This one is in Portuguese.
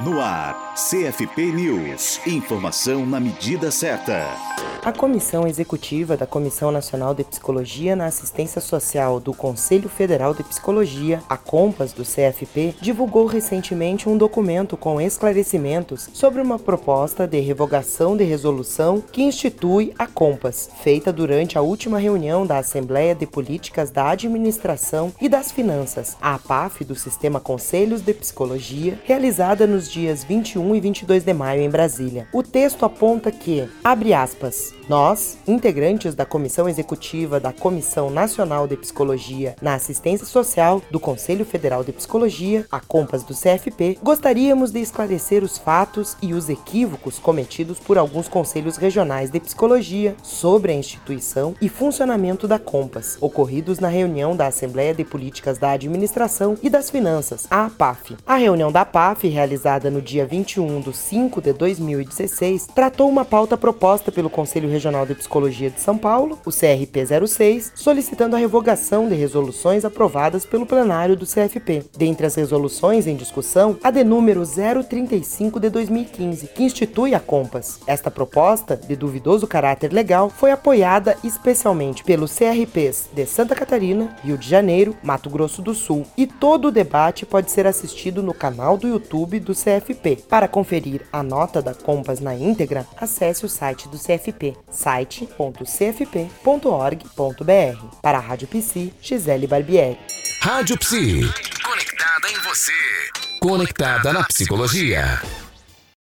No ar, CFP News. Informação na medida certa. A Comissão Executiva da Comissão Nacional de Psicologia na Assistência Social do Conselho Federal de Psicologia, a COMPAS do CFP, divulgou recentemente um documento com esclarecimentos sobre uma proposta de revogação de resolução que institui a COMPAS, feita durante a última reunião da Assembleia de Políticas da Administração e das Finanças, a APAF do Sistema Conselhos de Psicologia, realizada nos dias 21 e 22 de maio em Brasília. O texto aponta que, abre aspas, nós, integrantes da Comissão Executiva da Comissão Nacional de Psicologia na Assistência Social do Conselho Federal de Psicologia, a COMPAS do CFP, gostaríamos de esclarecer os fatos e os equívocos cometidos por alguns conselhos regionais de psicologia sobre a instituição e funcionamento da COMPAS, ocorridos na reunião da Assembleia de Políticas da Administração e das Finanças, a APAF. A reunião da APAF, realizada no dia 21 de 5 de 2016, tratou uma pauta proposta pelo Conselho Regional de Psicologia de São Paulo, o CRP 06, solicitando a revogação de resoluções aprovadas pelo plenário do CFP. Dentre as resoluções em discussão, a de número 035 de 2015, que institui a COMPAS. Esta proposta, de duvidoso caráter legal, foi apoiada especialmente pelos CRPs de Santa Catarina, Rio de Janeiro, Mato Grosso do Sul, e todo o debate pode ser assistido no canal do YouTube do CFP. Para conferir a nota da COMPAS na íntegra, acesse o site do CFP site.cfp.org.br. Para a Rádio Psi, Gisele Barbieri. Rádio Psi. Conectada em você. Conectada na psicologia.